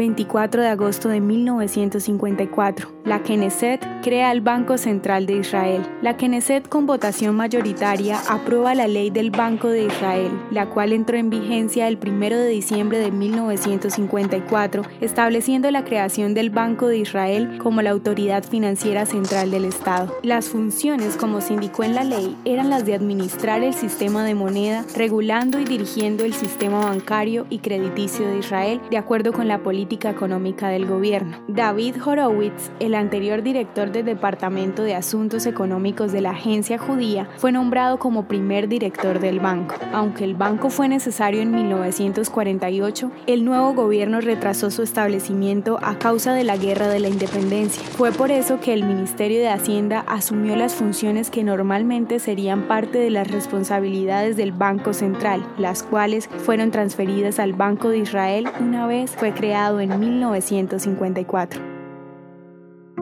24 de agosto de 1954. La Knesset crea el Banco Central de Israel. La Knesset con votación mayoritaria aprueba la ley del Banco de Israel, la cual entró en vigencia el 1 de diciembre de 1954, estableciendo la creación del Banco de Israel como la autoridad financiera central del Estado. Las funciones, como se indicó en la ley, eran las de administrar el sistema de moneda, regulando y dirigiendo el sistema bancario y crediticio de Israel de acuerdo con la política económica del gobierno. David Horowitz, el anterior director del Departamento de Asuntos Económicos de la agencia judía, fue nombrado como primer director del banco. Aunque el banco fue necesario en 1948, el nuevo gobierno retrasó su establecimiento a causa de la Guerra de la Independencia. Fue por eso que el Ministerio de Hacienda asumió las funciones que normalmente serían parte de las responsabilidades del Banco Central, las cuales fueron transferidas al Banco de Israel una vez fue creado en 1954.